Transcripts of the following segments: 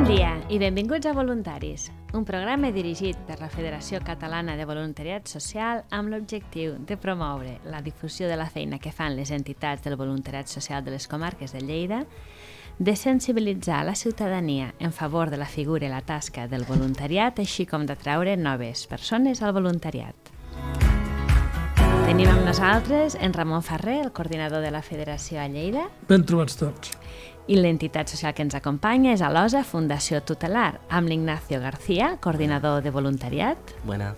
Bon dia i benvinguts a Voluntaris, un programa dirigit per la Federació Catalana de Voluntariat Social amb l'objectiu de promoure la difusió de la feina que fan les entitats del voluntariat social de les comarques de Lleida, de sensibilitzar la ciutadania en favor de la figura i la tasca del voluntariat, així com d'atraure noves persones al voluntariat. Tenim amb nosaltres en Ramon Ferrer, el coordinador de la Federació a Lleida, Ben trobats tots. I l'entitat social que ens acompanya és Alosa Fundació Tutelar, amb l'Ignacio García, coordinador de voluntariat, Buenas.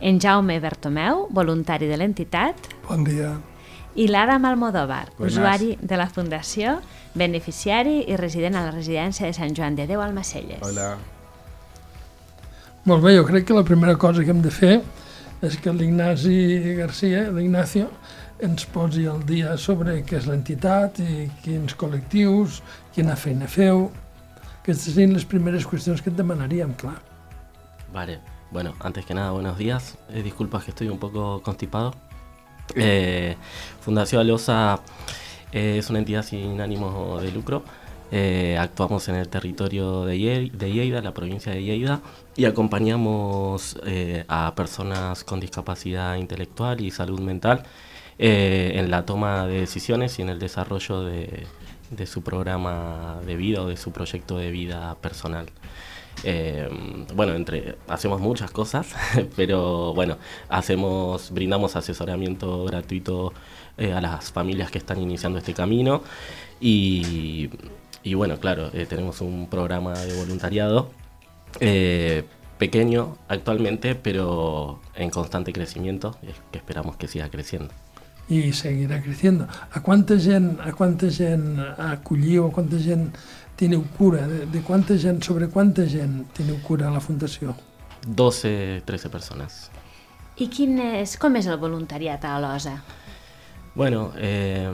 en Jaume Bertomeu, voluntari de l'entitat, Bon dia. i l'Adam Almodóvar, Buenas. usuari de la Fundació, beneficiari i resident a la residència de Sant Joan de Déu al Macelles. Hola. Molt bé, jo crec que la primera cosa que hem de fer és que l'Ignasi Garcia, l'Ignacio, ens posi al dia sobre què és l'entitat i quins col·lectius, quina feina feu. Aquestes serien les primeres qüestions que et demanaríem, clar. Vale. Bueno, antes que nada, buenos días. Eh, disculpas que estoy un poco constipado. Eh, Fundación Alosa eh, es una entidad sin ánimo de lucro. Eh, actuamos en el territorio de, Ye- Lleida, la provincia de Lleida, y acompañamos eh, a personas con discapacidad intelectual y salud mental eh, en la toma de decisiones y en el desarrollo de, su programa de vida o de su proyecto de vida personal. Bueno, entre hacemos muchas cosas, pero bueno, hacemos, brindamos asesoramiento gratuito a las familias que están iniciando este camino y, y bueno, claro, eh, tenemos un programa de voluntariado eh, pequeño actualmente, pero en constante crecimiento, eh, que esperamos que siga creciendo. I seguirà creixent. A quanta gent, a quanta gent acolliu, a quanta gent teniu cura? De, de quanta gent, sobre quanta gent teniu cura a la Fundació? 12, 13 personas. I quin és, com és el voluntariat a Alosa? Bueno, eh,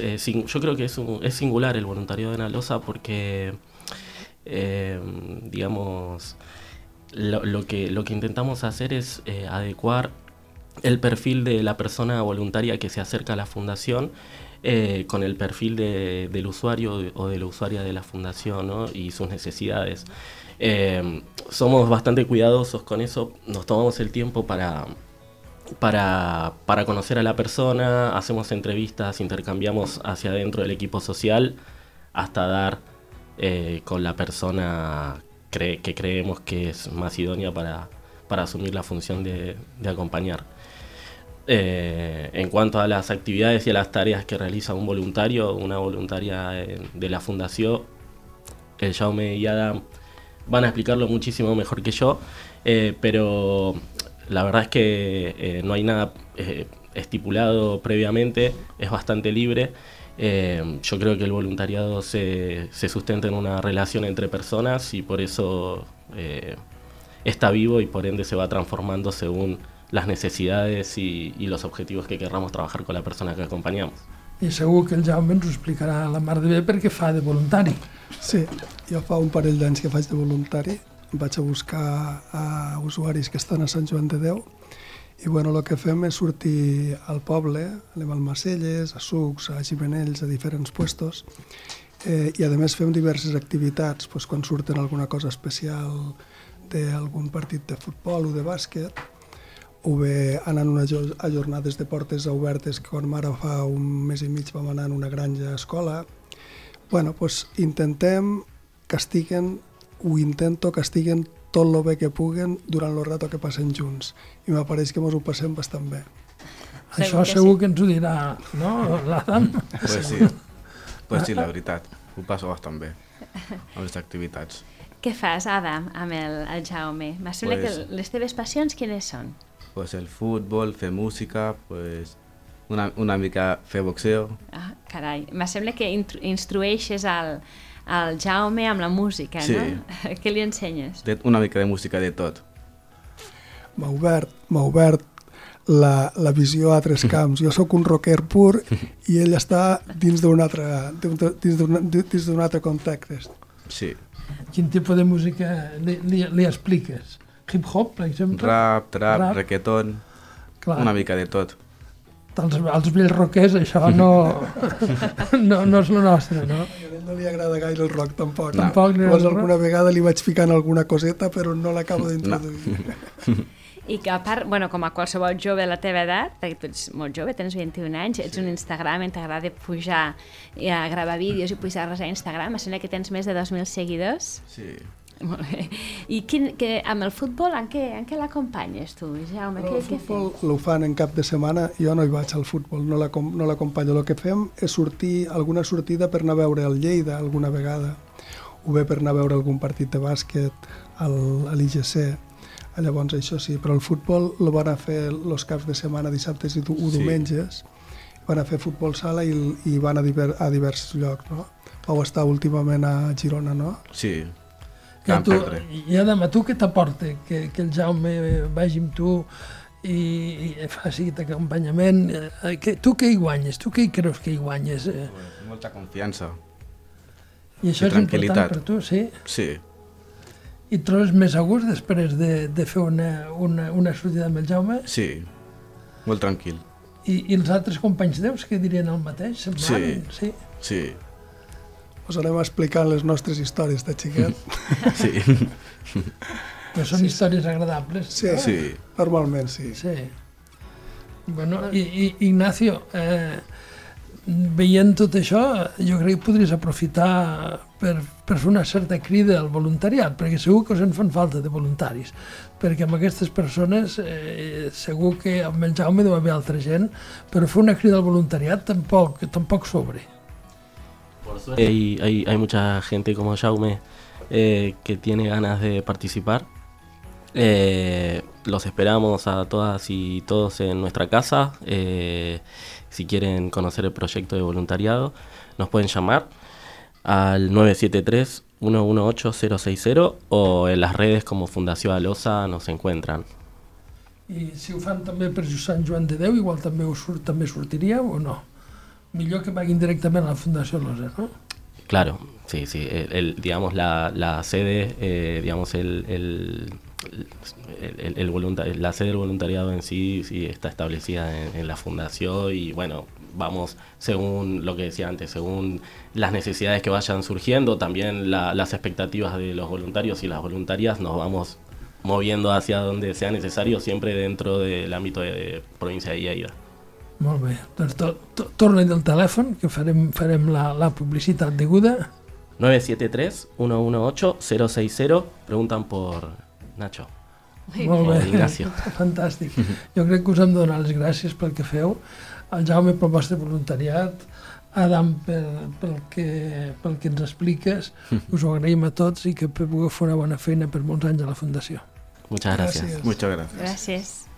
eh, yo creo que es, singular el voluntariado en Alosa porque, eh, digamos, lo, que, lo que intentamos hacer es eh, adecuar el perfil de la persona voluntaria que se acerca a la fundación con el perfil de- del usuario o de la usuaria de la fundación y sus necesidades. Somos bastante cuidadosos con eso, nos tomamos el tiempo para, para, para conocer a la persona, hacemos entrevistas, intercambiamos hacia adentro del equipo social hasta dar eh, con la persona que creemos que es más idónea para, para asumir la función de, acompañar. Eh, en cuanto a las actividades y a las tareas que realiza un voluntario, una voluntaria de la fundación, el Jaume y Adam van a explicarlo muchísimo mejor que yo, eh, pero la verdad es que eh, no hay nada eh, estipulado previamente, es bastante libre. Eh, yo creo que el voluntariado se, se sustenta en una relación entre personas y por eso eh, está vivo y por ende se va transformando según las necesidades y, y los objetivos que querramos trabajar con la persona que acompañamos. I segur que el Jaume ens ho explicarà la mar de bé perquè fa de voluntari. Sí, jo fa un parell d'anys que faig de voluntari, vaig a buscar a usuaris que estan a Sant Joan de Déu i bueno, el que fem és sortir al poble, anem al Macelles, a Sucs, a Gimenells, a diferents puestos eh, i a més fem diverses activitats, doncs, quan surten alguna cosa especial d'algun partit de futbol o de bàsquet, o bé anant una a jornades de portes obertes que quan ara fa un mes i mig vam anar a una granja a escola. bueno, doncs intentem que estiguen, ho intento que estiguen tot el bé que puguen durant el rato que passen junts. I m'apareix que ens ho passem bastant bé. Això que segur sí. que ens ho dirà, no, l'Adam? Pues sí, pues sí, la veritat. Ho passo bastant bé amb les activitats. Què fas, Adam, amb el, el Jaume? M'ha sembla Pues- que les teves passions quines són? Pues el futbol, fer música, pues una, una mica fer boxeo. Ah, carai, m'ha sembla que instrueixes al, al Jaume amb la música, Sí. no? Què li ensenyes? De, una mica de música de tot. M'ha obert, m'ha obert la, la visió a tres camps. Jo sóc un rocker pur i ell està dins d'un altre, dins d'un dins d'un altre context. Sí. Quin tipus de música li, li, li expliques? Hip-hop, per exemple? Rap, trap, Rap. reggaeton, Clar. una mica de tot. Els, els vells roquers això no, no, no és el nostre, no? A ell no li agrada gaire el rock, tampoc. No. Tampoc agrada Llavors alguna vegada li vaig ficant alguna coseta, però no l'acabo d'introduir. I que a part, bueno, com a qualsevol jove de la teva edat, perquè tu ets molt jove, tens 21 anys, ets un Instagram, t'agrada pujar i a gravar vídeos i pujar res a Instagram, em sembla que tens més de 2.000 seguidors. Sí. Molt bé. I quin, que, amb el futbol, en què, en què l'acompanyes tu, Jaume? Però Què, el què futbol fas? ho fan en cap de setmana, jo no hi vaig al futbol, no l'acom- no l'acompanyo. El que fem és sortir, alguna sortida per anar a veure el Lleida alguna vegada, o bé per anar a veure algun partit de bàsquet al, a l'IGC. Llavors això sí, però el futbol el van a fer els caps de setmana, dissabtes i o Sí. diumenges, van a fer futbol sala i, i van a, diver, a diversos llocs, no? Vau estar últimament a Girona, no? Sí. Vam tu, perdre. I Adam, a tu què t'aporta que, que el Jaume vagi amb tu i, i faci aquest acompanyament? Eh, que, tu què hi guanyes? Tu què hi creus que hi guanyes? Eh, Molta confiança. I això I és important per tu, sí? Sí. I et trobes més a gust després de, de fer una, una, una sortida amb el Jaume? Sí. Molt tranquil. I, I els altres companys teus que dirien el mateix? Semblant? sí. Sí. Us anem explicant les nostres històries de xiquet. Sí. Però són històries agradables. Sí, no? Sí. Normalment sí. Sí. Bueno, i, i Ignacio, eh, veient tot això, jo crec que podries aprofitar per, per fer una certa crida al voluntariat, perquè segur que us en fan falta de voluntaris, perquè amb aquestes persones eh, segur que amb el Jaume deu haver altra gent, però fer una crida al voluntariat tampoc, tampoc sobre. Por suerte hay, hay, hay mucha gente como Jaume eh, que tiene ganas de participar. Eh, los esperamos a todas y todos en nuestra casa. Eh, si quieren conocer el proyecto de voluntariado, nos pueden llamar al 973-118-060 o en las redes como Fundación Alosa nos encuentran. I si ho fan també per Sant Joan de Déu, igual també, us surt, també sortiríeu o no? Millor que paguin directament a la Fundació Losa, no? Claro, sí, sí. El, digamos, la, la sede, eh, digamos, el, el, la sede del voluntariado en sí, sí está establecida en, en la fundación y bueno, vamos según lo que decía antes, según las necesidades que vayan surgiendo, también la- las expectativas de los voluntarios y las voluntarias, nos vamos moviendo hacia donde sea necesario, siempre dentro del ámbito de, provincia de Lleida. Molt bé. Doncs to, to, torna del telèfon, que farem, farem la, la publicitat deguda. 973-118-060, preguntan por Nacho. Molt bé. Ignacio. Fantàstic. Jo crec que us hem de donar les gràcies pel que feu. El Jaume pel vostre voluntariat, Adam per, pel, que, pel que ens expliques. Us ho agraïm a tots i que pugueu fer una bona feina per molts anys a la Fundació. Muchas gracias. Gràcies. Muchas gracias. Gràcies.